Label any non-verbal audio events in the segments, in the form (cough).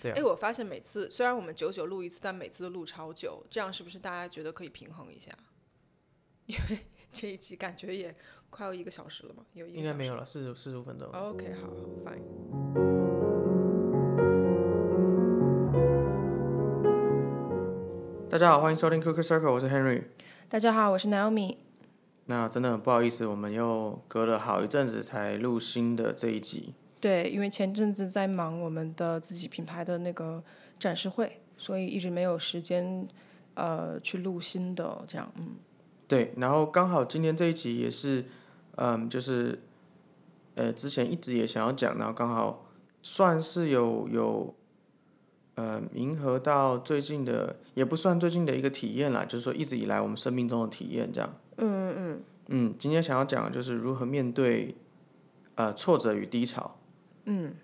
对啊哎，我发现每次虽然我们久久录一次，但每次都录超久，这样是不是大家觉得可以平衡一下？因为 (laughs) 这一集感觉也快要一个小时了嘛，有一个小时应该没有了，四十四十五分钟。OK，好好，fine。大家好，欢迎收听 Cooker Circle，我是 Henry。大家好，我是 Naomi。那真的很不好意思，我们又隔了好一阵子才录新的这一集。对，因为前阵子在忙我们的自己品牌的那个展示会，所以一直没有时间呃去录新的这样，嗯，对，然后刚好今天这一集也是，嗯，就是，呃，之前一直也想要讲，然后刚好算是有有，呃，迎合到最近的，也不算最近的一个体验啦，就是说一直以来我们生命中的体验这样。嗯嗯嗯，今天想要讲的就是如何面对，呃，挫折与低潮。嗯，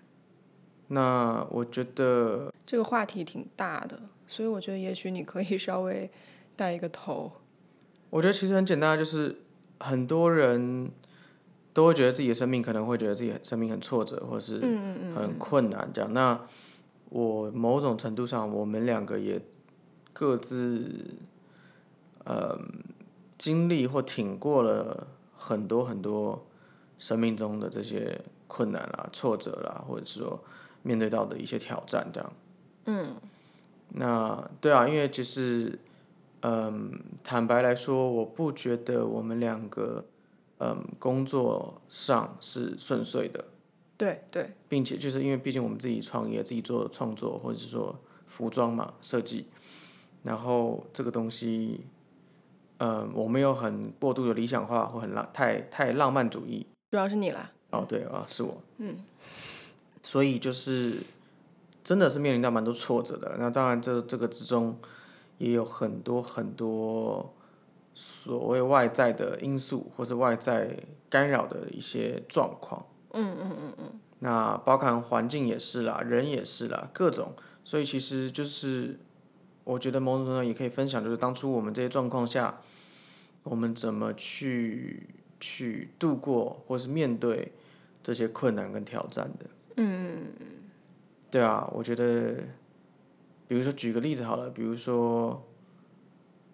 那我觉得，这个话题挺大的，所以我觉得也许你可以稍微带一个头。我觉得其实很简单，就是很多人都会觉得自己的生命可能会觉得自己的生命很挫折，或是很困难这样。那我某种程度上，我们两个也各自呃经历或挺过了很多很多生命中的这些困难啦、挫折啦，或者是说面对到的一些挑战这样。嗯，那对啊，因为其实。嗯，坦白来说，我不觉得我们两个，嗯，工作上是顺遂的，对对，并且就是因为毕竟我们自己创业，自己做创作或者是说服装嘛设计，然后这个东西，嗯，我没有很过度的理想化或很浪太太浪漫主义。主要是你啦。哦，对啊，是我。嗯。所以就是真的是面临到蛮多挫折的。那当然这这个之中。也有很多很多所谓外在的因素，或是外在干扰的一些状况。嗯嗯嗯嗯。那包含环境也是啦，人也是啦，各种。所以其实就是，我觉得某种程度上也可以分享，就是当初我们这些状况下，我们怎么去去度过，或是面对这些困难跟挑战的。嗯。对啊，我觉得。比如说，举个例子好了，比如说，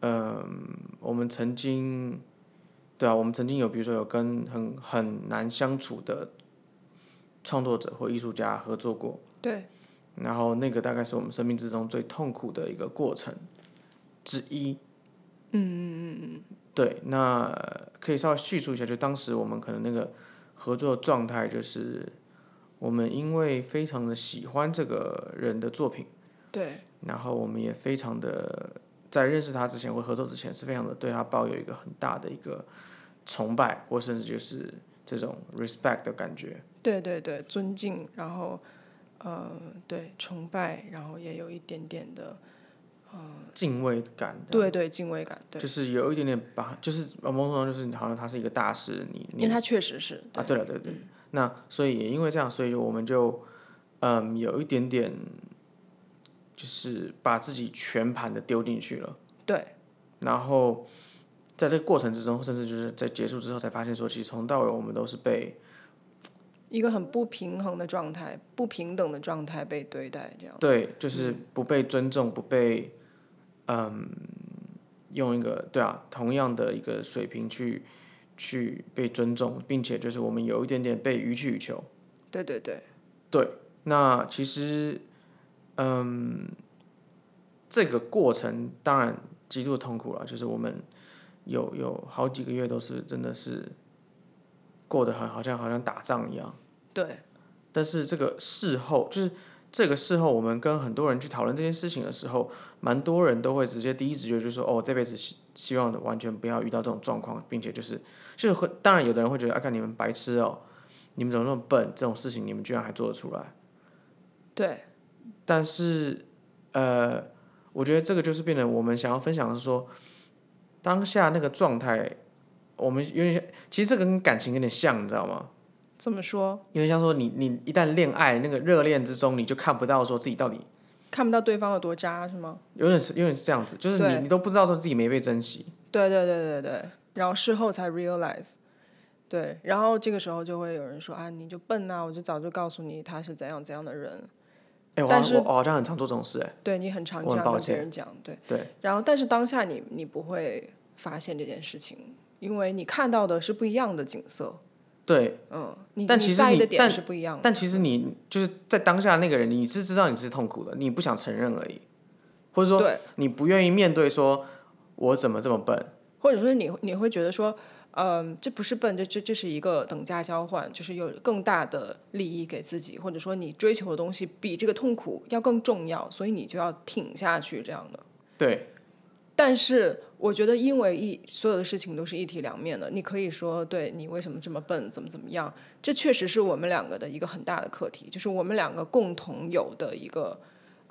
嗯，我们曾经，对啊，我们曾经有，比如说有跟很很难相处的创作者或艺术家合作过。对。然后那个大概是我们生命之中最痛苦的一个过程之一。嗯嗯嗯嗯。对，那可以稍微叙述一下，就当时我们可能那个合作状态，就是我们因为非常的喜欢这个人的作品。对，然后我们也非常的在认识他之前或合作之前，是非常的对他抱有一个很大的一个崇拜，或甚至就是这种 respect 的感觉。对对对，尊敬，然后呃，对崇拜，然后也有一点点的呃敬畏感。对对，敬畏感，对，就是有一点点把，就是某种程度就是好像他是一个大师，你因为他确实是啊，对了对对，那所以也因为这样，所以我们就嗯有一点点。就是把自己全盘的丢进去了，对。然后在这个过程之中，甚至就是在结束之后，才发现说，其实从到尾我们都是被一个很不平衡的状态、不平等的状态被对待，这样。对，就是不被尊重，不被嗯用一个对啊同样的一个水平去去被尊重，并且就是我们有一点点被予取予求。对对对。对，那其实。嗯，这个过程当然极度痛苦了，就是我们有有好几个月都是真的是过得很好像好像打仗一样。对。但是这个事后，就是这个事后，我们跟很多人去讨论这件事情的时候，蛮多人都会直接第一直觉就说：“哦，这辈子希希望的完全不要遇到这种状况，并且就是就是会，当然有的人会觉得，啊，看你们白痴哦，你们怎么那么笨？这种事情你们居然还做得出来。”对。但是，呃，我觉得这个就是变成我们想要分享的是说，当下那个状态，我们有点像，其实这个跟感情有点像，你知道吗？怎么说？因为像说你你一旦恋爱那个热恋之中，你就看不到说自己到底看不到对方有多渣，是吗？有点是有点是这样子，就是你你都不知道说自己没被珍惜。对对对对对，然后事后才 realize，对，然后这个时候就会有人说啊，你就笨呐，我就早就告诉你他是怎样怎样的人。哎、我好但是像我我好像很常做这种事、哎，对你很常这样跟别歉人讲，对。对然后，但是当下你你不会发现这件事情，因为你看到的是不一样的景色，对，嗯，你但其实你的点但是不一样的。但其实你就是在当下那个人，你是知道你是痛苦的，你不想承认而已，或者说对，你不愿意面对，说我怎么这么笨？或者说你你会觉得说，嗯，这不是笨，这这这是一个等价交换，就是有更大的利益给自己，或者说你追求的东西比这个痛苦要更重要，所以你就要挺下去这样的。对，但是我觉得，因为一所有的事情都是一体两面的，你可以说对你为什么这么笨，怎么怎么样，这确实是我们两个的一个很大的课题，就是我们两个共同有的一个，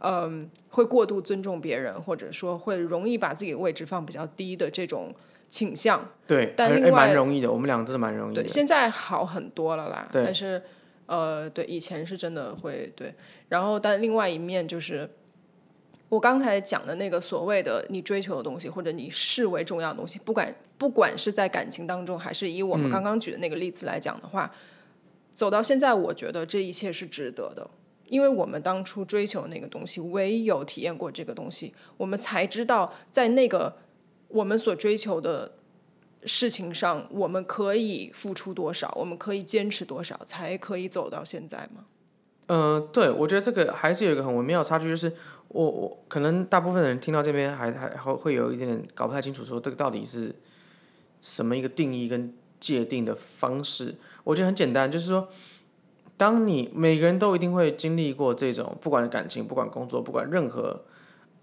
嗯，会过度尊重别人，或者说会容易把自己的位置放比较低的这种倾向。对，但另外蛮容易的，我们两个真的蛮容易的对，。现在好很多了啦。对但是，呃，对，以前是真的会对。然后，但另外一面就是，我刚才讲的那个所谓的你追求的东西，或者你视为重要的东西，不管不管是在感情当中，还是以我们刚刚举的那个例子来讲的话，走到现在，我觉得这一切是值得的。因为我们当初追求那个东西，唯有体验过这个东西，我们才知道在那个我们所追求的事情上，我们可以付出多少，我们可以坚持多少，才可以走到现在嘛？嗯、对，我觉得这个还是有一个很微妙的差距，就是我我可能大部分人听到这边还还还会有一点点搞不太清楚，说这个到底是什么一个定义跟界定的方式。我觉得很简单，就是说，当你每个人都一定会经历过这种，不管感情，不管工作，不管任何，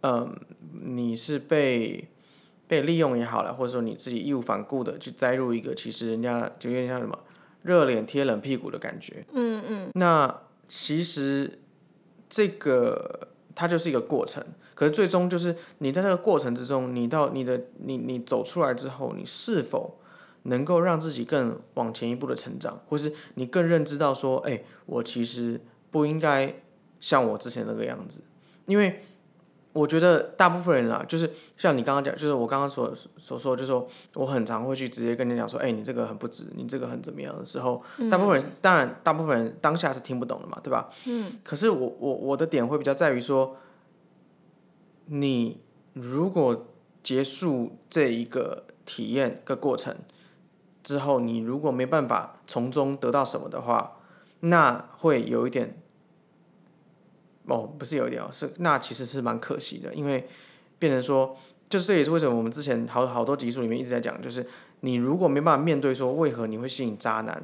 嗯、你是被被利用也好了，或者说你自己义无反顾的去栽入一个，其实人家就有点像什么热脸贴冷屁股的感觉。嗯嗯。那其实这个它就是一个过程，可是最终就是你在这个过程之中，你到你的你你走出来之后，你是否能够让自己更往前一步的成长，或是你更认知到说，哎、我其实不应该像我之前那个样子，因为我觉得大部分人啊，就是像你刚刚讲，就是我刚刚所所说，就是说我很常会去直接跟你讲说，哎、你这个很不值，你这个很怎么样的时候，大部分人是当然，大部分人当下是听不懂的嘛，对吧？嗯。可是我我我的点会比较在于说，你如果结束这一个体验个过程之后，你如果没办法从中得到什么的话，那会有一点，哦，不是有一点哦，是那其实是蛮可惜的，因为变成说，就是这也是为什么我们之前好好多集数里面一直在讲，就是你如果没办法面对说为何你会吸引渣男，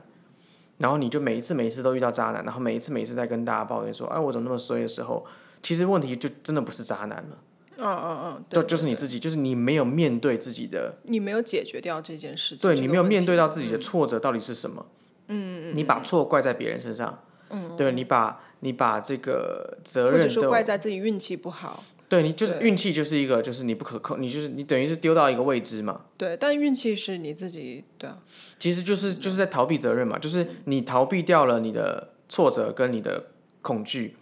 然后你就每一次每一次都遇到渣男，然后每一次每一次在跟大家抱怨说，哎，我怎么那么衰的时候，其实问题就真的不是渣男了，嗯嗯嗯，就对对就是你自己，就是你没有面对自己的，你没有解决掉这件事情，对你没有面对到自己的挫折到底是什么，嗯嗯你把错怪在别人身上，嗯，对，你把你把这个责任或者说都怪在自己运气不好，对你就是运气就是一个就是你不可控，你就是你等于是丢到一个未知嘛，对，但运气是你自己对啊，其实就是就是在逃避责任嘛，就是你逃避掉了你的挫折跟你的恐惧，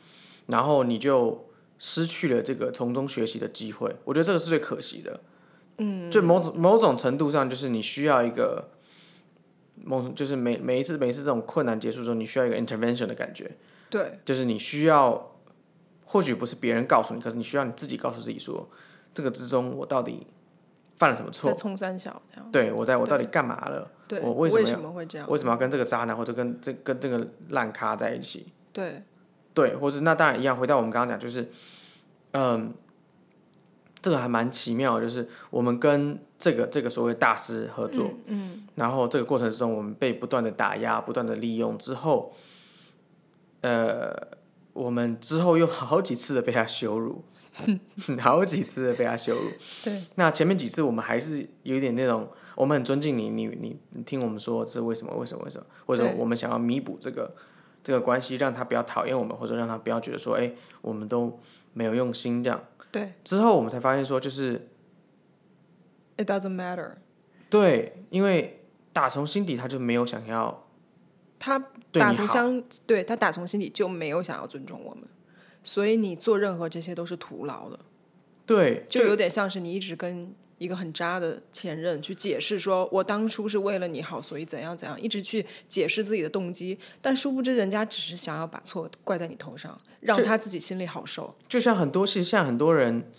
然后你就失去了这个从中学习的机会。我觉得这个是最可惜的。嗯，就某种某种程度上，就是你需要一个某就是每每一次每一次这种困难结束之后，你需要一个 intervention 的感觉，对就是你需要，或许不是别人告诉你，可是你需要你自己告诉自己说，这个之中我到底犯了什么在错？冲三小这样，对我在我到底干嘛了？对，我为什么要什么会这样？为什么要跟这个渣男或者跟这跟这个烂咖在一起？对对，或是那当然一样。回到我们刚刚讲，就是，嗯，这个还蛮奇妙的，就是我们跟这个这个所谓大师合作，嗯，然后这个过程之中，我们被不断的打压、不断的利用之后，呃，我们之后又好几次的被他羞辱，(laughs) 好几次的被他羞辱。对那前面几次我们还是有一点那种，我们很尊敬你，你你你听我们说是为什么为什么为什么，或者我们想要弥补这个这个关系，让他不要讨厌我们，或者让他不要觉得说，哎、我们都没有用心这样。对之后我们才发现说，就是，it doesn't matter，对，因为打从心底他就没有想要他打从相，对他打从心底就没有想要尊重我们，所以你做任何这些都是徒劳的，对，就有点像是你一直跟一个很渣的前任去解释说，我当初是为了你好，所以怎样怎样，一直去解释自己的动机，但殊不知人家只是想要把错怪在你头上，让他自己心里好受。就像很多，其实像很多人，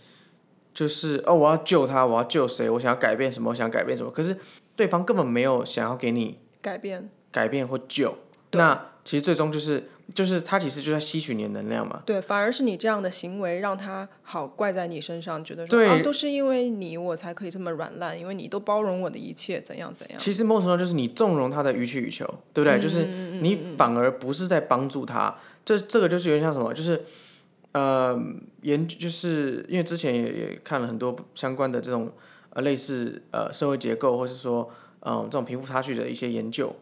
就是哦，我要救他，我要救谁，我想要改变什么，我想改变什么，可是对方根本没有想要给你改变、改变或救。那其实最终就是。就是他其实就在吸取你的能量嘛。对，反而是你这样的行为让他好怪在你身上，觉得说啊，都是因为你我才可以这么软烂，因为你都包容我的一切，怎样怎样。其实某种程度就是你纵容他的予取予求，对不对？就是你反而不是在帮助他。这这个就是有点像什么？就是呃，研就是因为之前也也看了很多相关的这种呃类似呃社会结构，或是说嗯这种贫富差距的一些研究，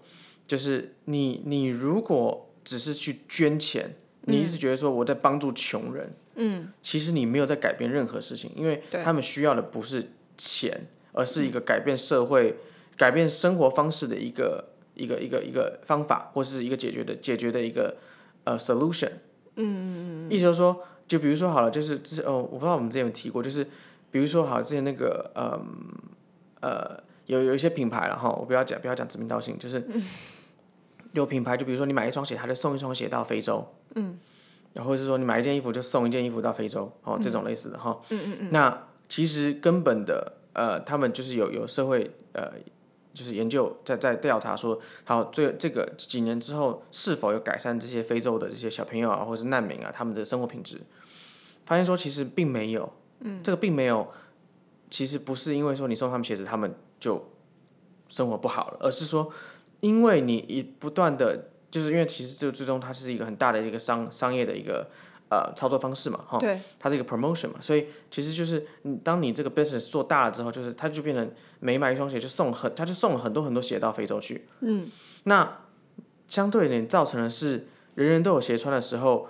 就是你你如果。只是去捐钱，你一直觉得说我在帮助穷人，嗯，其实你没有在改变任何事情，因为他们需要的不是钱，而是一个改变社会、改变生活方式的一个一个一个一个方法，或是一个解决的解决的一个呃 solution，嗯嗯嗯，意思就是说，就比如说好了，就是之哦，我不知道我们之前有提过，就是比如说好之前那个呃呃有有一些品牌了哈，我不要讲不要讲指名道姓，就是。有品牌，就比如说你买一双鞋，他就送一双鞋到非洲，嗯，然后是说你买一件衣服就送一件衣服到非洲，哦，这种类似的哈，嗯嗯嗯。那其实根本的，呃，他们就是有有社会呃，就是研究在在调查说，好，最这个几年之后是否有改善这些非洲的这些小朋友啊，或者是难民啊，他们的生活品质，发现说其实并没有，嗯，这个并没有，其实不是因为说你送他们鞋子，他们就生活不好了，而是说。因为你一不断的，就是因为其实就最终它是一个很大的一个商商业的一个呃操作方式嘛，哈，对，它是一个 promotion 嘛，所以其实就是你当你这个 business 做大了之后，就是它就变成每买一双鞋就送很，它就送了很多很多鞋到非洲去，嗯，那相对点造成的是人人都有鞋穿的时候，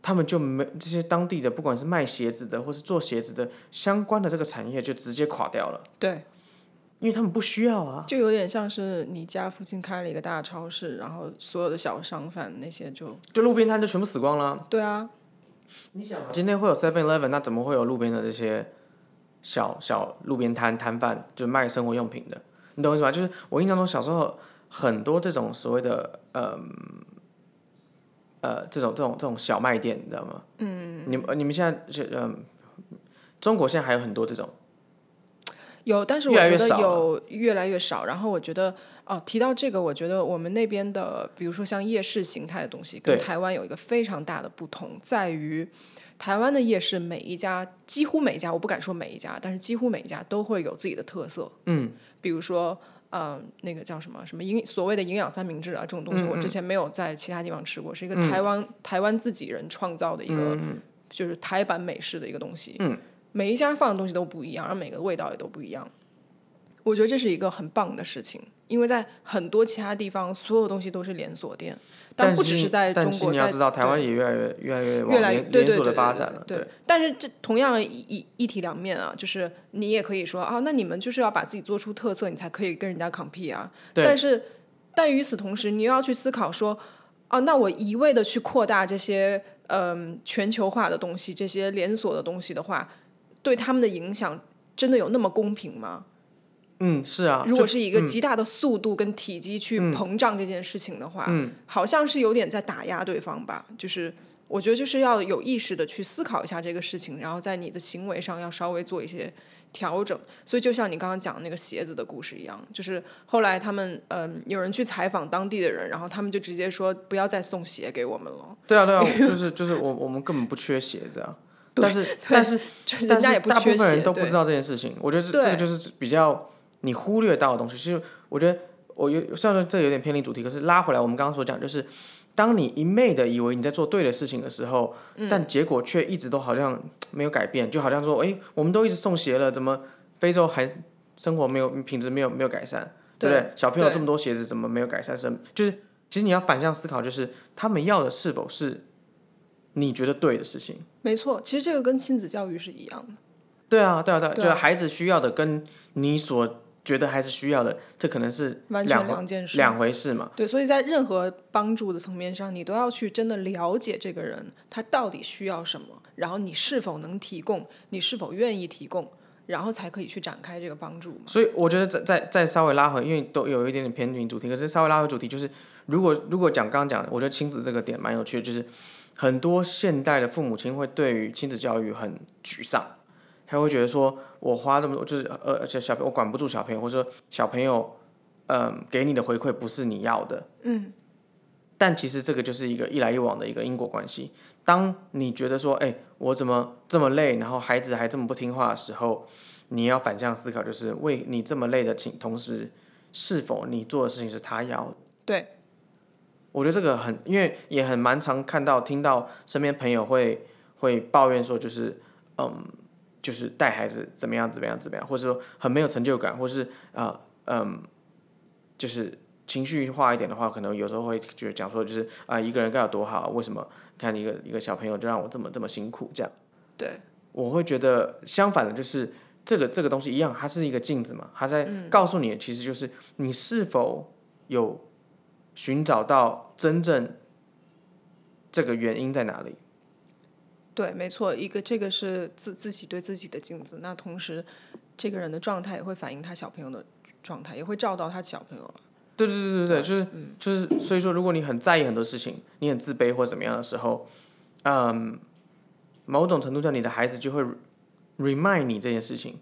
他们就没这些当地的不管是卖鞋子的或是做鞋子的相关的这个产业就直接垮掉了，对。因为他们不需要啊，就有点像是你家附近开了一个大超市，然后所有的小商贩那些就就路边摊就全部死光了。对啊，你想今天会有 Seven Eleven，那怎么会有路边的这些小小路边摊摊贩，就卖生活用品的？你懂我意思吧？就是我印象中小时候很多这种所谓的呃呃这种这种这种小卖店，你知道吗？嗯，你们你们现在就嗯，中国现在还有很多这种。有，但是我觉得有越来越少。然后我觉得，哦，提到这个，我觉得我们那边的，比如说像夜市形态的东西，跟台湾有一个非常大的不同，在于台湾的夜市每一家，几乎每一家，我不敢说每一家，但是几乎每一家都会有自己的特色。嗯，比如说，嗯，那个叫什么什么营所谓的营养三明治啊，这种东西，我之前没有在其他地方吃过，是一个台湾台湾自己人创造的一个，就是台版美式的一个东西。嗯。每一家放的东西都不一样，而每个味道也都不一样。我觉得这是一个很棒的事情，因为在很多其他地方，所有东西都是连锁店，但不只是在中国。你要知道，台湾也越来越越来越越来连锁的发展了。对，但是这同样一一体两面啊，就是你也可以说啊，那你们就是要把自己做出特色，你才可以跟人家 compete 啊。但是，但与此同时，你又要去思考说，啊，那我一味的去扩大这些嗯全球化的东西，这些连锁的东西的话。对他们的影响真的有那么公平吗？嗯，是啊。如果是一个极大的速度跟体积去膨胀这件事情的话，嗯，好像是有点在打压对方吧。就是我觉得就是要有意识的去思考一下这个事情，然后在你的行为上要稍微做一些调整。所以就像你刚刚讲那个鞋子的故事一样，就是后来他们嗯有人去采访当地的人，然后他们就直接说不要再送鞋给我们了。对啊，对啊，(laughs) 就是就是我我们根本不缺鞋子啊。但是但是但是大部分人都不知道这件事情，我觉得这这个就是比较你忽略到的东西。其实我觉得我有虽然说这有点偏离主题，可是拉回来我们刚刚所讲，就是当你一昧的以为你在做对的事情的时候，但结果却一直都好像没有改变，就好像说，哎，我们都一直送鞋了，怎么非洲还生活没有品质没有没有改善，对不对？小朋友这么多鞋子，怎么没有改善？生就是其实你要反向思考，就是他们要的是否是。你觉得对的事情，没错。其实这个跟亲子教育是一样的。对啊，对啊，对啊，就是孩子需要的，跟你所觉得孩子需要的，这可能是完全两件事，两回事嘛。对，所以在任何帮助的层面上，你都要去真的了解这个人他到底需要什么，然后你是否能提供，你是否愿意提供，然后才可以去展开这个帮助嘛。所以我觉得再再再稍微拉回，因为都有一点点偏离主题，可是稍微拉回主题，就是如果如果讲刚刚讲的，我觉得亲子这个点蛮有趣的，就是很多现代的父母亲会对于亲子教育很沮丧，他会觉得说我花这么多，就是呃而且小朋友我管不住小朋友，或者说小朋友嗯、给你的回馈不是你要的，嗯，但其实这个就是一个一来一往的一个因果关系。当你觉得说，哎、我怎么这么累，然后孩子还这么不听话的时候，你要反向思考，就是为你这么累的情同时，是否你做的事情是他要的？对，我觉得这个很，因为也很蛮常看到、听到身边朋友会会抱怨说，就是嗯，就是带孩子怎么样怎么样怎么样，或者说很没有成就感，或是啊嗯，就是情绪化一点的话，可能有时候会觉得讲说，就是啊、一个人该有多好，为什么看一个一个小朋友就让我这么这么辛苦这样？对，我会觉得相反的，就是这个这个东西一样，它是一个镜子嘛，它在告诉你，其实就是你是否有寻找到真正这个原因在哪里。对，没错，一个这个是自自己对自己的镜子，那同时这个人的状态也会反映他小朋友的状态，也会照到他小朋友了。对对对对对，就是、就是，所以说，如果你很在意很多事情，你很自卑或怎么样的时候，嗯，某种程度上，你的孩子就会 remind 你这件事情，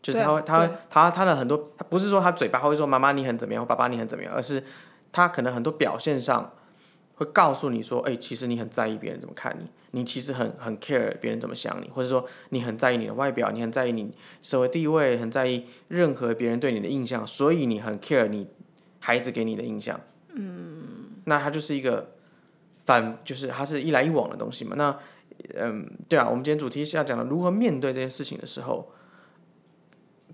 就是他会他会他他的很多，他不是说他嘴巴会说妈妈你很怎么样，或爸爸你很怎么样，而是他可能很多表现上会告诉你说，哎、其实你很在意别人怎么看你，你其实很很 care 别人怎么想你，或者说你很在意你的外表，你很在意你社会地位，很在意任何别人对你的印象，所以你很 care 你孩子给你的印象。嗯，那他就是一个反，就是它是一来一往的东西嘛。那嗯，对啊，我们今天主题是要讲的如何面对这些事情的时候，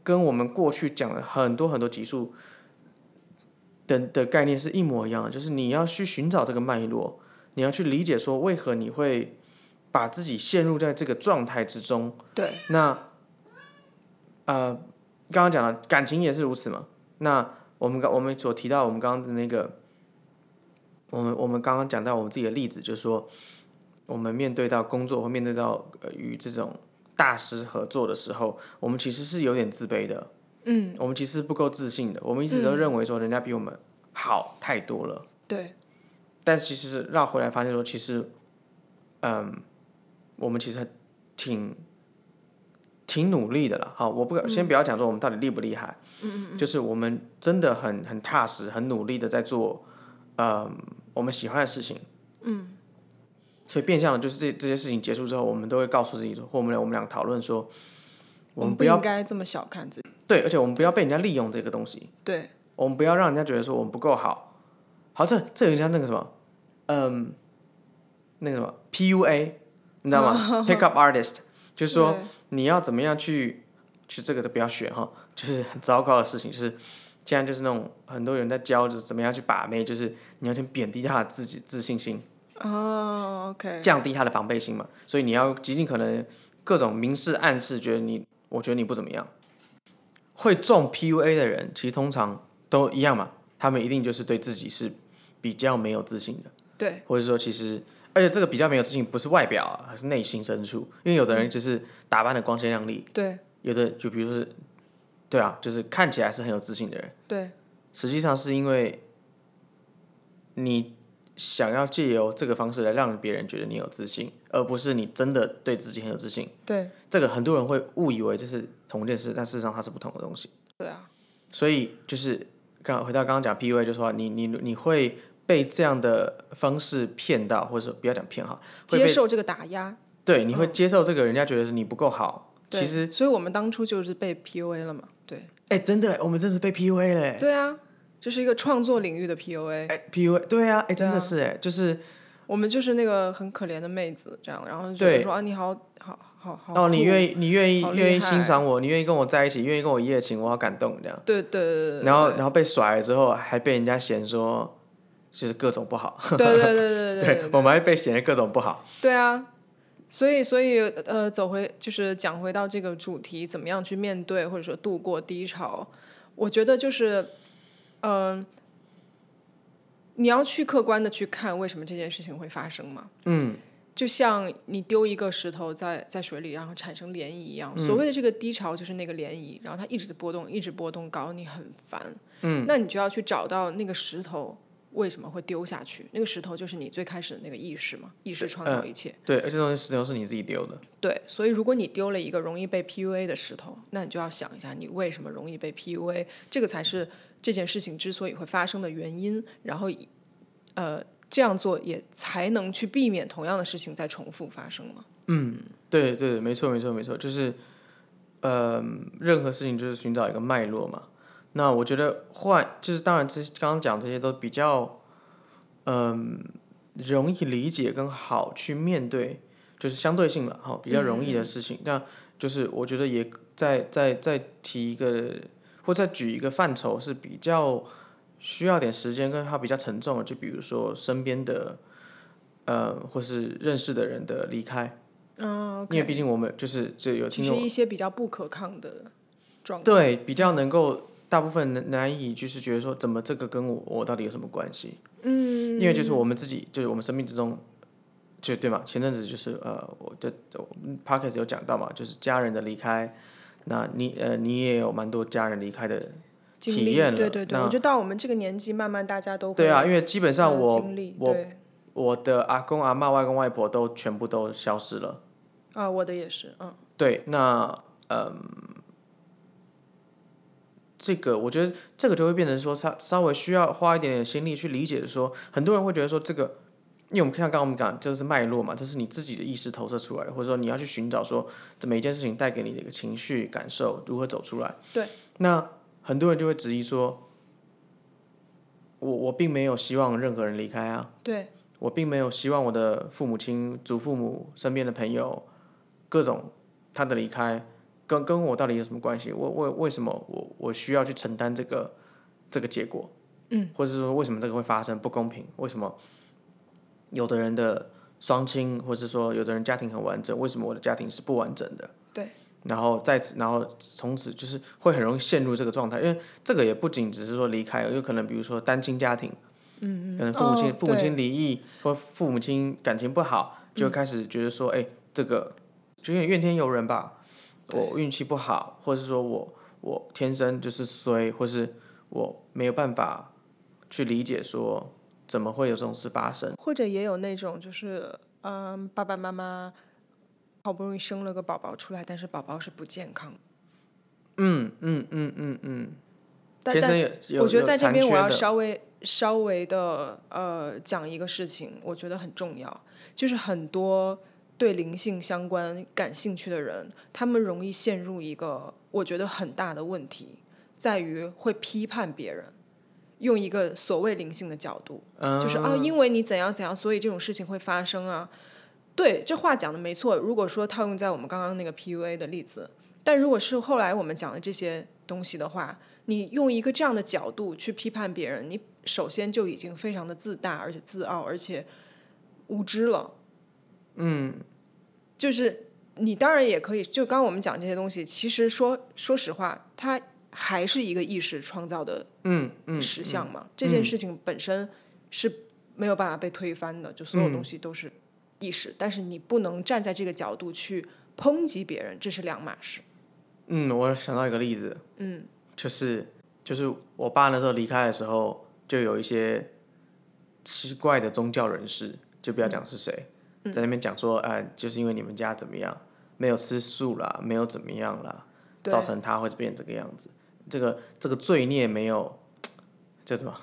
跟我们过去讲了很多很多集数的的概念是一模一样的，就是你要去寻找这个脉络，你要去理解说为何你会把自己陷入在这个状态之中。对，那呃，刚刚讲了感情也是如此嘛。那我们刚我们所提到我们刚刚的那个，我们我们刚刚讲到我们自己的例子，就是说我们面对到工作或面对到呃与这种大师合作的时候，我们其实是有点自卑的。嗯，我们其实不够自信的，我们一直都认为说人家比我们好太多了。对，但其实绕回来发现说，其实，嗯，我们其实挺挺努力的了。好，我不先不要讲说我们到底厉不厉害，嗯嗯就是我们真的很很踏实、很努力的在做，嗯，我们喜欢的事情。嗯。所以变相的就是这这些事情结束之后，我们都会告诉自己说，或我们俩我们俩讨论说，我们们不要应该这么小看自己。对，而且我们不要被人家利用这个东西。对，我们不要让人家觉得说我们不够好。好，这这有点像那个什么，嗯，那个什么 PUA，你知道吗？(laughs) Pick up artist，就是说你要怎么样去，去这个都不要学哈，就是很糟糕的事情，就是现在就是那种很多人在教着怎么样去把妹，就是你要先贬低他的自己自信心，哦，OK，降低他的防备心嘛，所以你要极尽可能各种明示暗示，觉得你，我觉得你不怎么样。会中 PUA 的人，其实通常都一样嘛，他们一定就是对自己是比较没有自信的，对，或者说其实，而且这个比较没有自信不是外表啊，而是内心深处，因为有的人就是打扮的光鲜亮丽，对，有的就比如说是，对啊，就是看起来是很有自信的人，对，实际上是因为你想要借由这个方式来让别人觉得你有自信，而不是你真的对自己很有自信。对，这个很多人会误以为这是同一件事，但事实上它是不同的东西。对啊，所以就是刚回到刚刚讲 PUA，就是说你你你会被这样的方式骗到，或者说不要讲骗哈，接受这个打压。对你会接受这个人家觉得是你不够好。对其实，所以我们当初就是被 PUA 了嘛。对，哎，真的，我们真是被 PUA 嘞。对啊，这是一个创作领域的 PUA。哎，PUA，对啊，哎，真的是哎，就是我们就是那个很可怜的妹子，这样，然后就说啊，你好好好好哦，你酷愿意，你愿意愿意欣赏我，你愿意跟我在一起，愿意跟我一夜情，我好感动这样。对对对对，然后，然后被甩了之后，还被人家嫌说，就是各种不好。对对对对对对 (laughs) 我们还被嫌的各种不好。对啊，所以所以呃，走回就是讲回到这个主题，怎么样去面对或者说度过低潮？我觉得就是，嗯、你要去客观的去看为什么这件事情会发生嘛。嗯，就像你丢一个石头在在水里，然后产生涟漪一样。所谓的这个低潮就是那个涟漪，然后它一直波动，一直波动，搞你很烦。嗯，那你就要去找到那个石头为什么会丢下去？那个石头就是你最开始的那个意识嘛，意识创造一切。对，而且这东西石头是你自己丢的。对，所以如果你丢了一个容易被 PUA 的石头，那你就要想一下，你为什么容易被 PUA？这个才是这件事情之所以会发生的原因。然后，呃。这样做也才能去避免同样的事情再重复发生嘛。嗯，对对，没错没错没错，就是，呃，任何事情就是寻找一个脉络嘛。那我觉得换就是当然，这刚刚讲这些都比较，嗯，容易理解跟好去面对，就是相对性嘛，好比较容易的事情。但就是我觉得也再再再提一个，或再举一个范畴是比较。需要点时间，跟它比较沉重的，就比如说身边的，呃，或是认识的人的离开，嗯，因为毕竟我们就是就有听众，一些比较不可抗的状，对，比较能够大部分难难以就是觉得说，怎么这个跟我我到底有什么关系？嗯，因为就是我们自己，就是我们生命之中，就对嘛？前阵子就是呃，我的 p o c k e t 有讲到嘛，就是家人的离开，那你呃，你也有蛮多家人离开的。体验了，对对对，我觉得到我们这个年纪，慢慢大家都对啊，因为基本上我我我的阿公阿妈、外公外婆都全部都消失了。啊，我的也是，嗯。对，那嗯，这个我觉得这个就会变成说，稍稍微需要花一点点心力去理解的说，很多人会觉得说这个，因为我们像刚刚我们讲，这是脉络嘛，这是你自己的意识投射出来的，或者说你要去寻找说，这每一件事情带给你的一个情绪感受如何走出来。对，那。很多人就会质疑说：“我我并没有希望任何人离开啊，对我并没有希望我的父母亲、祖父母身边的朋友，各种他的离开，跟跟我到底有什么关系？我为为什么我我需要去承担这个这个结果？嗯，或者是说为什么这个会发生不公平？为什么有的人的双亲，或者是说有的人家庭很完整，为什么我的家庭是不完整的？对。”然后在此，然后从此就是会很容易陷入这个状态，因为这个也不仅只是说离开，有可能比如说单亲家庭，嗯嗯，可能父母亲父母亲离异或父母亲感情不好，就开始觉得说，哎，这个就有点怨天尤人吧，我运气不好，或者是说我我天生就是衰，或是我没有办法去理解说怎么会有这种事发生，或者也有那种就是嗯爸爸妈妈。好不容易生了个宝宝出来，但是宝宝是不健康。嗯嗯嗯嗯嗯。但但我觉得在这边我要稍微稍微的呃讲一个事情，我觉得很重要，就是很多对灵性相关感兴趣的人，他们容易陷入一个我觉得很大的问题，在于会批判别人，用一个所谓灵性的角度，就是啊，因为你怎样怎样，所以这种事情会发生啊。对，这话讲的没错。如果说套用在我们刚刚那个 PUA 的例子，但如果是后来我们讲的这些东西的话，你用一个这样的角度去批判别人，你首先就已经非常的自大，而且自傲，而且无知了。嗯，就是你当然也可以，就刚刚我们讲这些东西，其实说说实话，它还是一个意识创造的嗯嗯实相嘛。这件事情本身是没有办法被推翻的，就所有东西都是。意识，但是你不能站在这个角度去抨击别人，这是两码事。嗯，我想到一个例子，嗯，就是就是我爸那时候离开的时候，就有一些奇怪的宗教人士，就不要讲是谁，在那边讲说，哎，就是因为你们家怎么样，没有吃素啦，没有怎么样啦，造成他会变这个样子，这个这个罪孽没有，叫什么？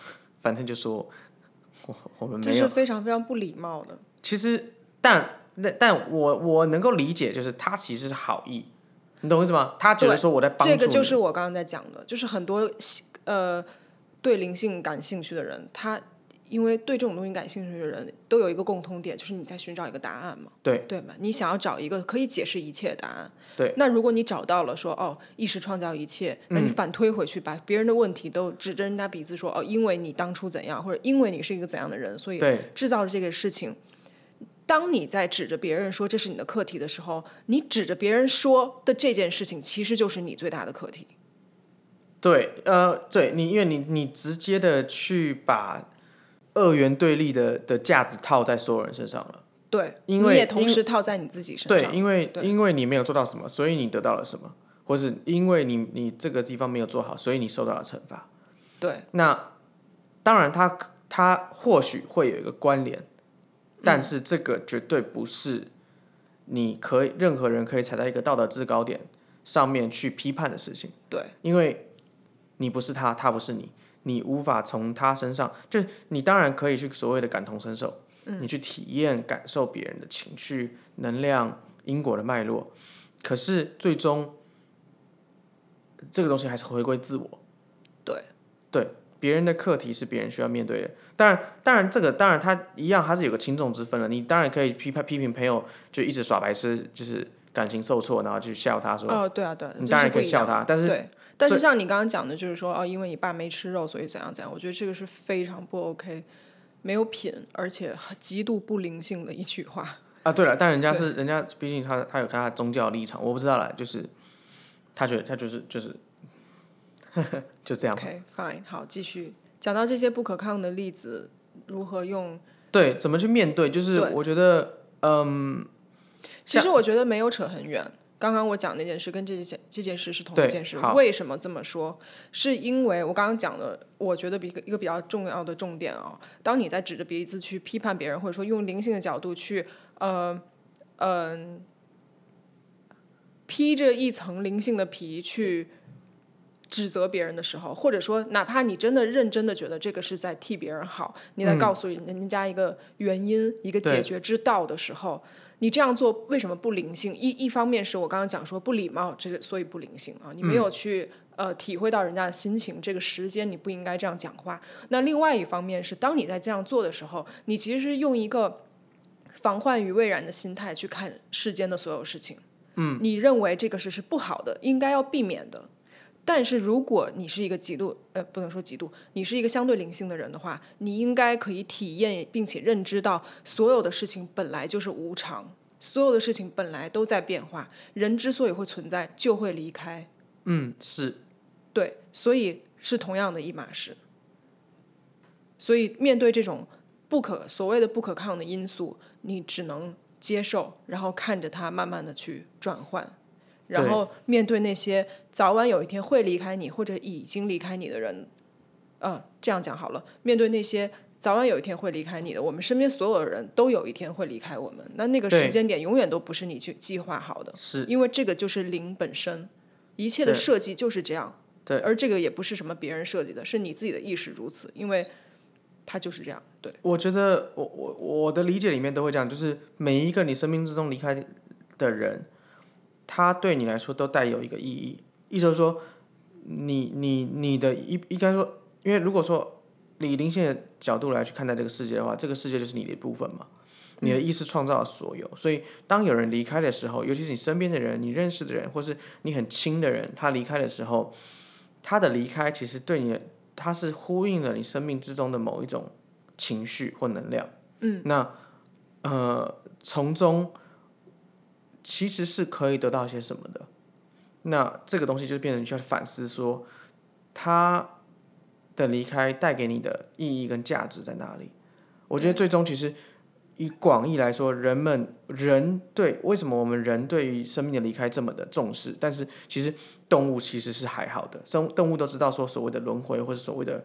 反正就说 (laughs) 我我们没有，这是非常非常不礼貌的。其实。但那但我我能够理解，就是他其实是好意，你懂我意思吗？他觉得说我在帮助这个就是我刚刚在讲的，就是很多呃对灵性感兴趣的人，他因为对这种东西感兴趣的人都有一个共通点，就是你在寻找一个答案嘛，对对嘛？你想要找一个可以解释一切的答案，对。那如果你找到了说哦，意识创造一切，那你反推回去，把别人的问题都指着人家鼻子说哦，因为你当初怎样，或者因为你是一个怎样的人，所以制造了这个事情。当你在指着别人说这是你的课题的时候，你指着别人说的这件事情，其实就是你最大的课题。对，呃，对你，因为你你直接的去把二元对立的的价值套在所有人身上了。对，因为你也同时套在你自己身上。对，因为因为你没有做到什么，所以你得到了什么，或是因为你你这个地方没有做好，所以你受到了惩罚。对。那当然它，它或许会有一个关联，但是这个绝对不是你可以任何人可以踩在一个道德制高点上面去批判的事情，对。因为你不是他，他不是你，你无法从他身上，就你当然可以去所谓的感同身受，你去体验、感受别人的情绪、能量、因果的脉络，可是最终这个东西还是回归自我。对对，别人的课题是别人需要面对的。当然，当然这个当然他一样，他是有个轻重之分的。你当然可以批判批评朋友，就一直耍白痴，就是感情受挫，然后去笑他说，哦，对啊，对啊，你当然可以笑他但是对，但是像你刚刚讲的，就是说哦，因为你爸没吃肉，所以怎样怎样，我觉得这个是非常不 OK，没有品，而且极度不灵性的一句话。啊，对了，但人家是人家，毕竟他他有他的宗教立场，我不知道啦，就是他觉得他就是就是 (laughs) 就这样吧。OK，fine，、好，继续讲到这些不可抗的例子，如何用？对，怎么去面对？就是我觉得，嗯，其实我觉得没有扯很远。刚刚我讲那件事跟这件这件事是同一件事。为什么这么说？是因为我刚刚讲的，我觉得比一个比较重要的重点啊、当你在指着鼻子去批判别人，或者说用灵性的角度去，呃，嗯、披着一层灵性的皮去指责别人的时候，或者说哪怕你真的认真的觉得这个是在替别人好，你在告诉人人家一个原因、一个解决之道的时候，你这样做为什么不灵性？一一方面是我刚刚讲说不礼貌，这个所以不灵性啊，你没有去、呃体会到人家的心情，这个时间你不应该这样讲话。那另外一方面是，当你在这样做的时候，你其实是用一个防患于未然的心态去看世间的所有事情。嗯，你认为这个事是不好的，应该要避免的。但是如果你是一个极度呃，不能说极度，你是一个相对灵性的人的话，你应该可以体验并且认知到，所有的事情本来就是无常，所有的事情本来都在变化。人之所以会存在，就会离开，嗯，是对，所以是同样的一码事。所以面对这种不可所谓的不可抗的因素，你只能接受，然后看着它慢慢的去转换。然后面对那些早晚有一天会离开你或者已经离开你的人，嗯，这样讲好了。面对那些早晚有一天会离开你的，我们身边所有的人都有一天会离开我们，那那个时间点永远都不是你去计划好的，是，因为这个就是零本身，一切的设计就是这样。对而这个也不是什么别人设计的，是你自己的意识如此，因为它就是这样。对，我觉得我我我的理解里面都会这样，就是每一个你生命之中离开的人，他对你来说都带有一个意义。意思就是说，你你你的一应该说，因为如果说以灵性的角度来去看待这个世界的话，这个世界就是你的一部分嘛。你的意识创造了所有，所以当有人离开的时候，尤其是你身边的人、你认识的人，或是你很亲的人，他离开的时候，他的离开其实对你的，他是呼应了你生命之中的某一种情绪或能量。嗯，那呃，从中其实是可以得到些什么的。那这个东西就变成你需要反思说，他的离开带给你的意义跟价值在哪里？我觉得最终其实以广义来说，人们人对为什么我们人对于生命的离开这么的重视？但是其实动物其实是还好的，生动物都知道说所谓的轮回或者所谓的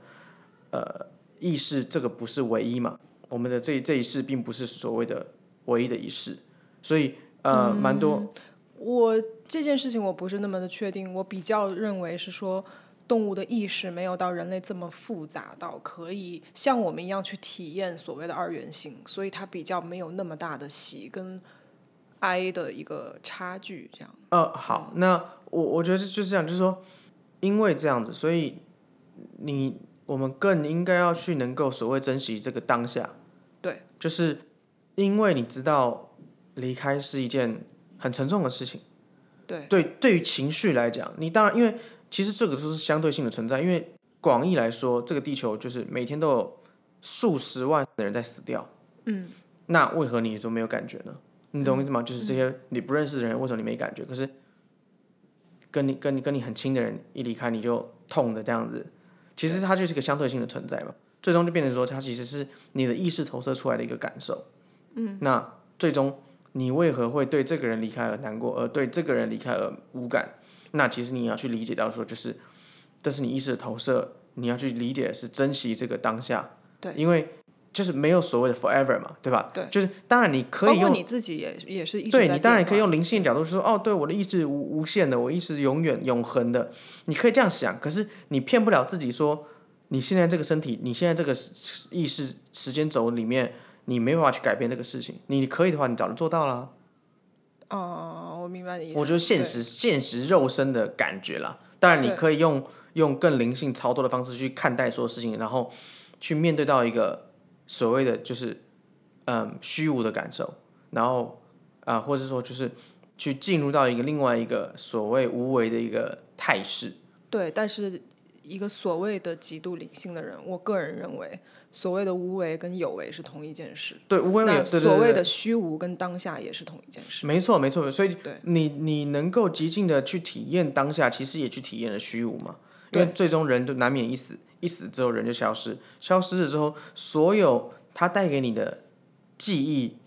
呃意识，这个不是唯一嘛。我们的这这一世并不是所谓的唯一的一世，所以呃蛮多我这件事情我不是那么的确定，我比较认为是说，动物的意识没有到人类这么复杂到可以像我们一样去体验所谓的二元性，所以它比较没有那么大的喜跟哀的一个差距，这样。呃，好，那我我觉得是就是这样，就是说，因为这样子，所以你我们更应该要去能够所谓珍惜这个当下。对，就是因为你知道离开是一件很沉重的事情。对，对，对于情绪来讲，你当然因为其实这个都是相对性的存在，因为广义来说，这个地球就是每天都有数十万的人在死掉。嗯，那为何你就没有感觉呢？你懂我意思吗？就是这些你不认识的人，为什么你没感觉？可是跟你跟你跟你很亲的人一离开，你就痛的这样子。其实它就是一个相对性的存在嘛，最终就变成说，它其实是你的意识投射出来的一个感受。嗯，那最终你为何会对这个人离开而难过，而对这个人离开而无感？那其实你要去理解到说，就是这是你意识的投射，你要去理解的是珍惜这个当下。对，因为就是没有所谓的 forever 嘛，对吧？对，就是当然你可以用你自己也也是对你当然可以用灵性角度说，哦，对，我的意志无无限的，我意识永远永恒的，你可以这样想。可是你骗不了自己说，你现在这个身体，你现在这个意识时间轴里面，你没办法去改变这个事情。你可以的话，你早就做到了。哦，我明白你意思。我觉得现实现实肉身的感觉啦，当然你可以用用更灵性操作的方式去看待所有事情，然后去面对到一个所谓的就是嗯虚无的感受，然后啊，或者说就是去进入到一个另外一个所谓无为的一个态势。对，但是一个所谓的极度理性的人，我个人认为。所谓的无为跟有为是同一件事，对无为那所谓的虚无跟当下也是同一件事。没错，没错，所以你你能够极尽的去体验当下，其实也去体验了虚无嘛。因为最终人都难免一死，一死之后人就消失，消失了之后，所有它带给你的记忆，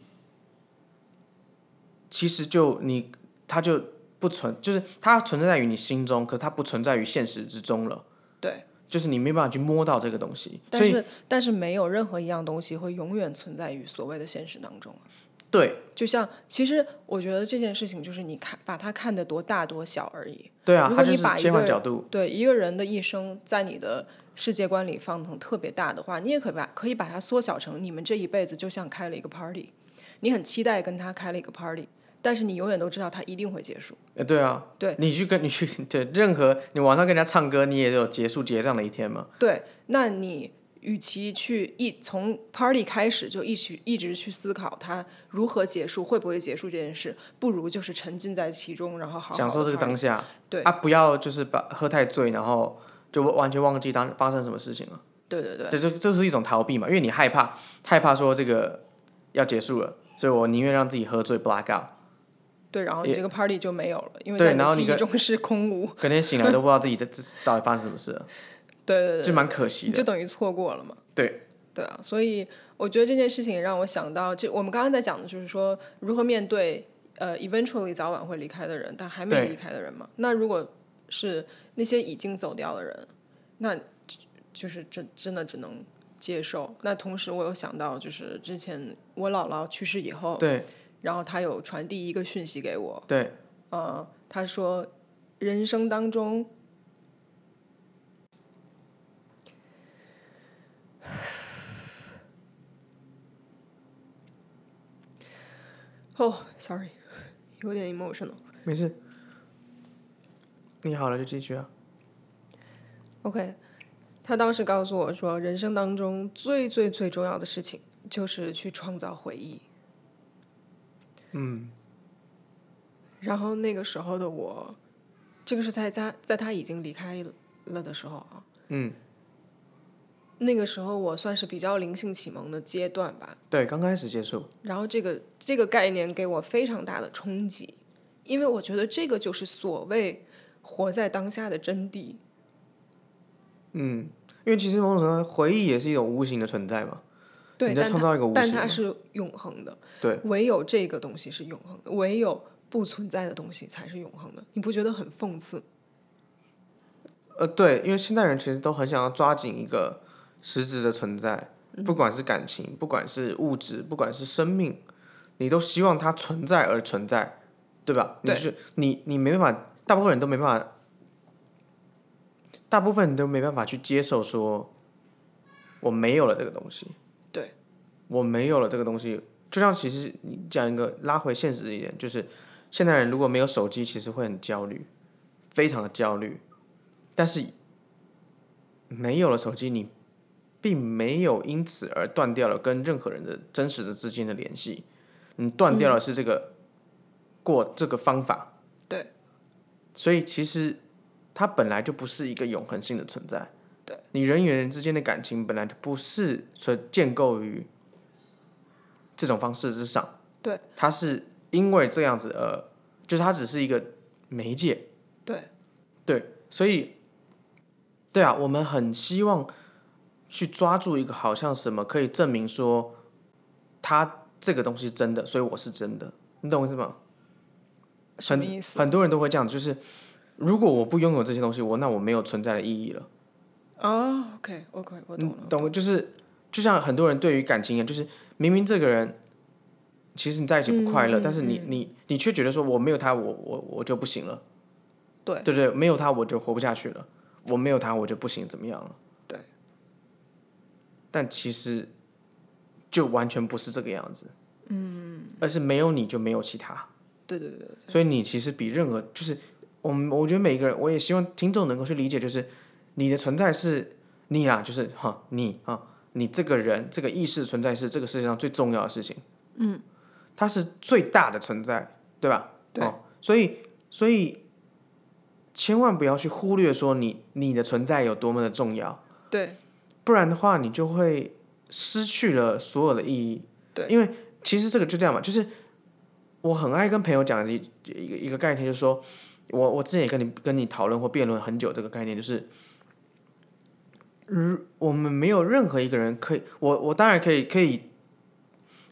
其实就你它就不存，就是它存在于你心中，可是它不存在于现实之中了。对。就是你没办法去摸到这个东西，但是但是没有任何一样东西会永远存在于所谓的现实当中。对，就像其实我觉得这件事情就是你看把它看得多大多小而已。对啊，如果你把一个角度，对一个人的一生在你的世界观里放成特别大的话，你也可以把可以把它缩小成你们这一辈子就像开了一个 party，你很期待跟他开了一个 party。但是你永远都知道它一定会结束。呃，对啊，对，你去跟 (laughs) 你去对任何你晚上跟人家唱歌，你也有结束结账的一天嘛？对，那你与其去一从 party 开始就一起一直去思考它如何结束，会不会结束这件事，不如就是沉浸在其中，然后好好享受这个当下。对啊，不要就是把喝太醉，然后就完全忘记当发生什么事情了。对对对，这这这是一种逃避嘛？因为你害怕害怕说这个要结束了，所以我宁愿让自己喝醉 black out。对，然后你这个 party 就没有了，因为在你记忆中是空无。隔天醒来都不知道自己在 (laughs) 到底发生什么事了。对对对，就蛮可惜的，就等于错过了嘛。对。对啊，所以我觉得这件事情让我想到，就我们刚刚在讲的就是说，如何面对呃，eventually 早晚会离开的人，但还没离开的人嘛。那如果是那些已经走掉的人，那就是真真的只能接受。那同时，我又想到，就是之前我姥姥去世以后。对。然后他有传递一个讯息给我，对，呃，他说，人生当中，(sighs) 哦，sorry，有点 emotional，没事，你好了就继续啊。OK，他当时告诉我说，人生当中最最最重要的事情就是去创造回忆。嗯，然后那个时候的我，这个是在他在他已经离开了的时候啊。嗯，那个时候我算是比较灵性启蒙的阶段吧。对，刚开始接触。然后这个这个概念给我非常大的冲击，因为我觉得这个就是所谓活在当下的真谛。嗯，因为其实某种程度回忆也是一种无形的存在嘛。对，但它但它是永恒的。对，唯有这个东西是永恒的，唯有不存在的东西才是永恒的。你不觉得很讽刺？呃，对，因为现代人其实都很想要抓紧一个实质的存在，不管是感情，不管是物质，不管是生命，你都希望它存在而存在，对吧？对。是你，你没办法，大部分人都没办法，大部分人都没办法去接受说，我没有了这个东西。我没有了这个东西，就像其实你讲一个拉回现实一点，就是现代人如果没有手机，其实会很焦虑，非常的焦虑。但是没有了手机，你并没有因此而断掉了跟任何人的真实的之间的联系，你断掉了是这个过这个方法。对，所以其实它本来就不是一个永恒性的存在。对，你人与人之间的感情本来就不是所建构于。这种方式之上，对，它是因为这样子，呃，就是它只是一个媒介，对，对，所以，对啊，我们很希望去抓住一个好像什么可以证明说他这个东西是真的，所以我是真的，你懂我意思吗？什么意思？很多人都会这样，就是如果我不拥有这些东西，我那我没有存在的意义了。哦，OK OK，我懂了。懂，就是就像很多人对于感情一样，就是明明这个人其实你在一起不快乐，但是你你你却觉得说我没有他，我我我就不行了。对对对，没有他我就活不下去了，我没有他我就不行，怎么样了？对。但其实就完全不是这个样子，嗯，而是没有你就没有其他。对对对对。所以你其实比任何就是我们，我觉得每一个人，我也希望听众能够去理解，就是你的存在是你啊，就是哈你啊，你这个人这个意识存在是这个世界上最重要的事情，嗯，它是最大的存在，对吧？对。哦，所以所以千万不要去忽略说你你的存在有多么的重要，对，不然的话你就会失去了所有的意义，对，因为其实这个就这样嘛，就是。我很爱跟朋友讲一一个一个概念，就是说，我我之前也跟你跟你讨论或辩论很久这个概念，就是，如我们没有任何一个人可以，我我当然可以可以，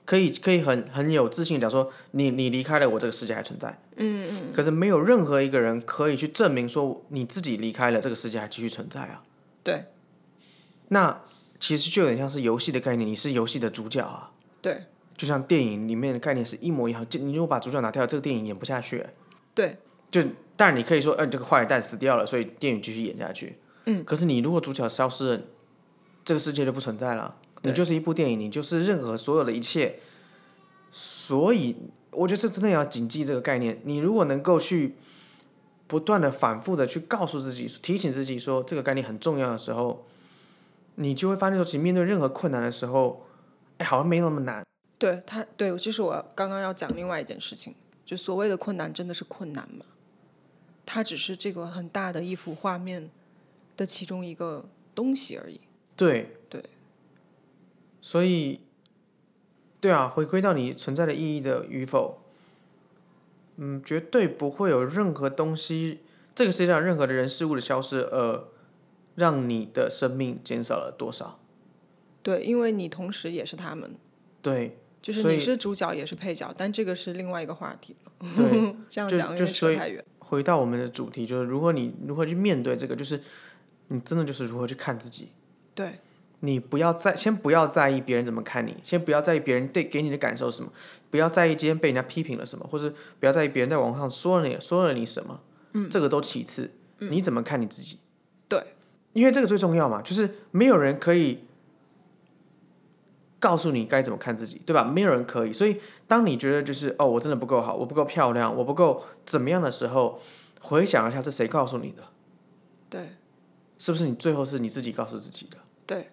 可以可以很很有自信讲说，你你离开了我这个世界还存在，嗯嗯，可是没有任何一个人可以去证明说你自己离开了这个世界还继续存在啊，对，那其实就有点像是游戏的概念，你是游戏的主角啊，对。就像电影里面的概念是一模一样，就你如果把主角拿掉，这个电影演不下去。对，就但你可以说，嗯，这个坏蛋死掉了，所以电影继续演下去。嗯，可是你如果主角消失了，这个世界就不存在了。你就是一部电影，你就是任何所有的一切。所以，我觉得这真的要谨记这个概念。你如果能够去不断的反复的去告诉自己、提醒自己说这个概念很重要的时候，你就会发现说，其实面对任何困难的时候，哎，好像没那么难。对他，对，就是我刚刚要讲另外一件事情，就所谓的困难真的是困难吗？它只是这个很大的一幅画面的其中一个东西而已。对对，所以，对啊，回归到你存在的意义的与否，嗯，绝对不会有任何东西，这个世界上任何的人事物的消失，呃，让你的生命减少了多少？对，因为你同时也是他们。对。就是你是主角也是配角，但这个是另外一个话题了。对，(laughs) 这样讲就说太远。回到我们的主题，就是如果你如何去面对这个，就是你真的就是如何去看自己。对。你不要在先不要在意别人怎么看你，先不要在意别人对给你的感受是什么，不要在意今天被人家批评了什么，或者不要在意别人在网上说了你说了你什么。嗯。这个都其次，你怎么看你自己？对。因为这个最重要嘛，就是没有人可以。告诉你该怎么看自己，对吧？没有人可以，所以当你觉得就是哦，我真的不够好，我不够漂亮，我不够怎么样的时候，回想一下，是谁告诉你的？对，是不是你最后是你自己告诉自己的？对，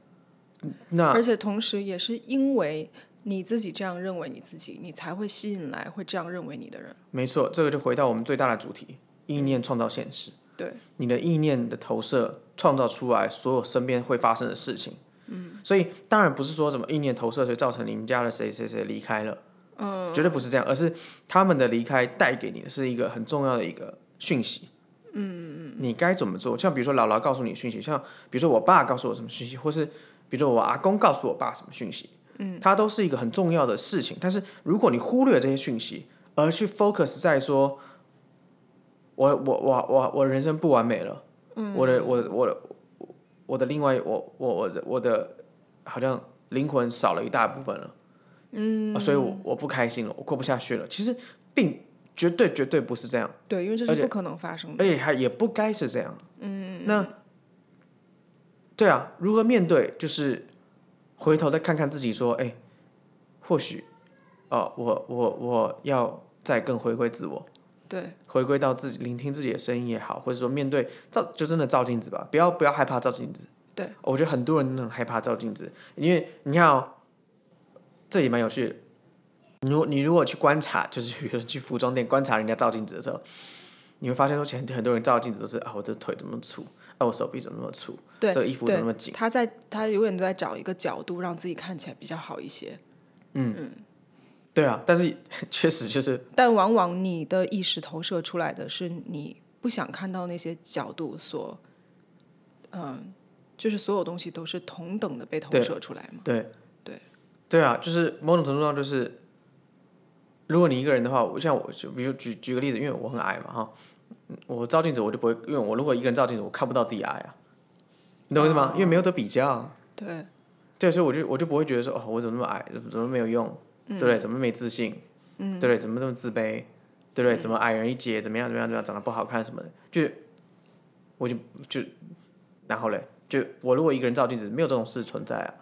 那而且同时也是因为你自己这样认为你自己，你才会吸引来会这样认为你的人。没错，这个就回到我们最大的主题：意念创造现实。对，你的意念的投射创造出来所有身边会发生的事情。嗯，所以当然不是说什么意念投射，所以造成你们家的谁谁谁离开了，嗯，绝对不是这样，而是他们的离开带给你的是一个很重要的一个讯息，嗯嗯你该怎么做？像比如说姥姥告诉你讯息，像比如说我爸告诉我什么讯息，或是比如说我阿公告诉我爸什么讯息，嗯，它都是一个很重要的事情。但是如果你忽略这些讯息，而去 focus 在说，我我我我我人生不完美了，嗯，我的我我的。我的另外，我我我的我的好像灵魂少了一大部分了，嗯，所以我我不开心了，我过不下去了。其实并绝对绝对不是这样，对，因为这是不可能发生的，而且还也不该是这样。嗯，那对啊，如何面对？就是回头再看看自己，说，哎，或许，哦，我我我要再更回归自我。对，回归到自己，聆听自己的声音也好，或者说面对照，就真的照镜子吧，不要不要害怕照镜子。对，我觉得很多人都很害怕照镜子，因为你看哦，这也蛮有趣的。如你如果去观察，就是比如说去服装店观察人家照镜子的时候，你会发现说，其实很多人照镜子都是啊，我的腿怎么粗，啊，我手臂怎么那么粗，对，这个衣服怎么那么紧。他在他永远都在找一个角度，让自己看起来比较好一些。嗯嗯。对啊，但是 (laughs) 确实就是，但往往你的意识投射出来的是你不想看到那些角度所，嗯，就是所有东西都是同等的被投射出来嘛？对对对啊，就是某种程度上就是如果你一个人的话，我像我就比如举举个例子，因为我很矮嘛哈，我照镜子我就不会，因为我如果一个人照镜子，我看不到自己矮啊，你懂我意思吗？因为没有得比较。对。对，所以我就我就不会觉得说哦，我怎么那么矮，怎么没有用，对不对？怎么没自信，对不对？怎么这么自卑，对不对？怎么矮人一截，怎么样怎么样怎么样，长得不好看什么的，就我就就然后嘞，就我如果一个人照镜子，没有这种事存在啊，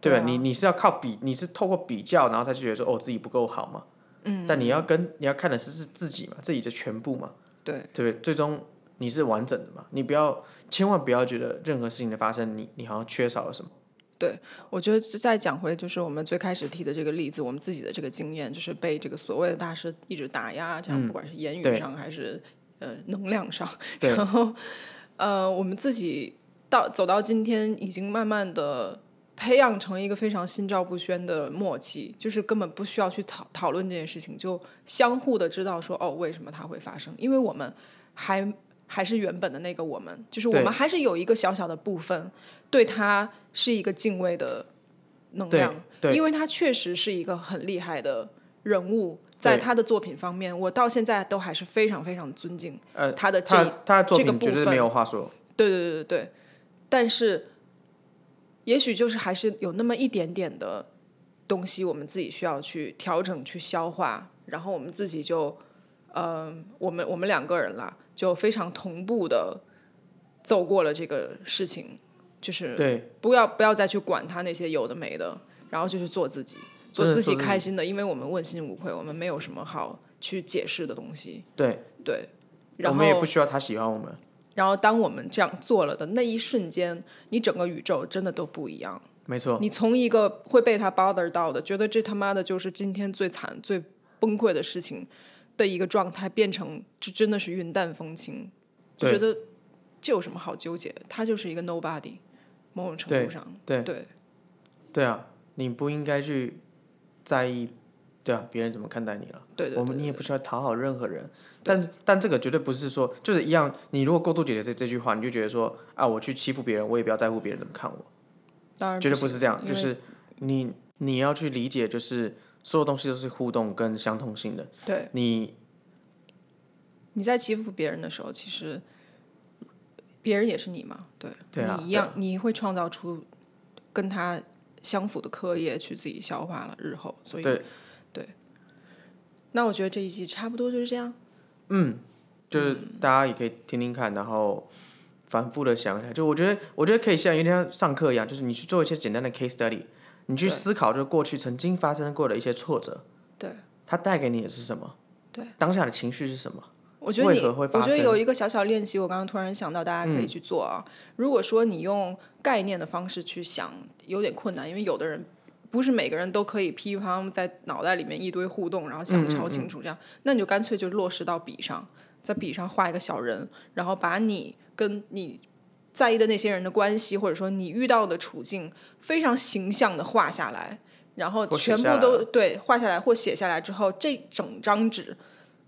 对吧？你你是要靠比，你是透过比较，然后才觉得说哦自己不够好嘛，嗯，但你要跟你要看的是是自己嘛，自己的全部嘛，对，对不对？最终你是完整的嘛，你不要千万不要觉得任何事情的发生，你你好像缺少了什么。对，我觉得再讲回就是我们最开始提的这个例子，我们自己的这个经验，就是被这个所谓的大师一直打压，这样不管是言语上还是呃能量上，(laughs) 然后呃我们自己到走到今天，已经慢慢的培养成一个非常心照不宣的默契，就是根本不需要去讨讨论这件事情，就相互的知道说哦为什么它会发生，因为我们还还是原本的那个我们，就是我们还是有一个小小的部分。对他是一个敬畏的能量，因为他确实是一个很厉害的人物，在他的作品方面，我到现在都还是非常非常尊敬他的这他的作品绝对没有话说。对对对对对，但是也许就是还是有那么一点点的东西，我们自己需要去调整、去消化，然后我们自己就，嗯，我们我们两个人啦，就非常同步的走过了这个事情。就是对，不要不要再去管他那些有的没的，然后就是做自己，做自己开心的，因为我们问心无愧，我们没有什么好去解释的东西。对对，我们也不需要他喜欢我们。然后当我们这样做了的那一瞬间，你整个宇宙真的都不一样。没错，你从一个会被他 bother 到的，觉得这他妈的就是今天最惨、最崩溃的事情的一个状态，变成这真的是云淡风轻，就觉得这有什么好纠结？他就是一个 nobody。某种程度上，对对对啊，你不应该去在意，对啊，别人怎么看待你了？对对，我们你也不需要讨好任何人，但是但这个绝对不是说就是一样。你如果过度解决这这句话，你就觉得说啊，我去欺负别人，我也不要在乎别人怎么看我。当然，绝对不是这样。就是你你要去理解，就是所有东西都是互动跟相通性的。对，你你在欺负别人的时候，其实。别人也是你嘛，对，你一样，你会创造出跟他相符的课业去自己消化了日后，所以对，那我觉得这一集差不多就是这样。嗯，就是大家也可以听听看，然后反复的想一下。就我觉得，我觉得可以像有点像上课一样，就是你去做一些简单的 case study，你去思考，就过去曾经发生过的一些挫折，对，它带给你的是什么？对，当下的情绪是什么？我觉得你，我觉得有一个小小练习，我刚刚突然想到，大家可以去做啊。如果说你用概念的方式去想，有点困难，因为有的人不是每个人都可以噼里啪啦在脑袋里面一堆互动，然后想的超清楚这样。那你就干脆就落实到笔上，在笔上画一个小人，然后把你跟你在意的那些人的关系，或者说你遇到的处境，非常形象的画下来，然后全部都对画下来或写下来之后，这整张纸。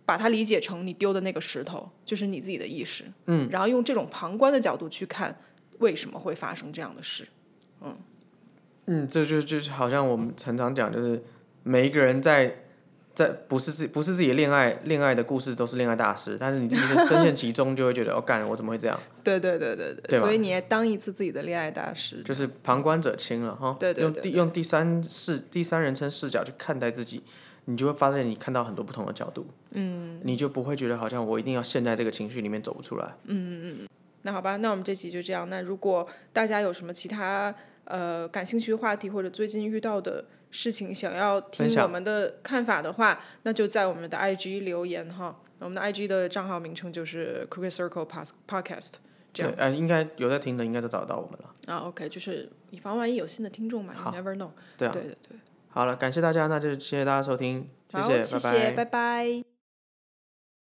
把它理解成你丢的那个石头，就是你自己的意识，嗯，然后用这种旁观的角度去看为什么会发生这样的事，嗯，嗯，这就就是好像我们常常讲，就是每一个人在在不是自不是自己的恋爱恋爱的故事都是恋爱大师，但是你自己深陷其中就会觉得，哦，干，我怎么会这样？(laughs) 对对对对对，所以你也当一次自己的恋爱大师，就是旁观者清了哈，对对，用第用第三视第三人称视角去看待自己。你就会发现，你看到很多不同的角度，嗯，你就不会觉得好像我一定要陷在这个情绪里面走不出来。嗯嗯嗯。那好吧，那我们这期就这样。那如果大家有什么其他呃感兴趣的话题，或者最近遇到的事情想要听我们的看法的话，那就在我们的 IG 留言哈。我们的 IG 的账号名称就是 Crooked Circle Podcast。这样，呃，应该有在听的，应该都找到我们了。啊，OK，就是以防万一有新的听众嘛，You never know。对啊。对对对。好了，感谢大家，那就谢谢大家收听，谢谢，拜拜，拜拜。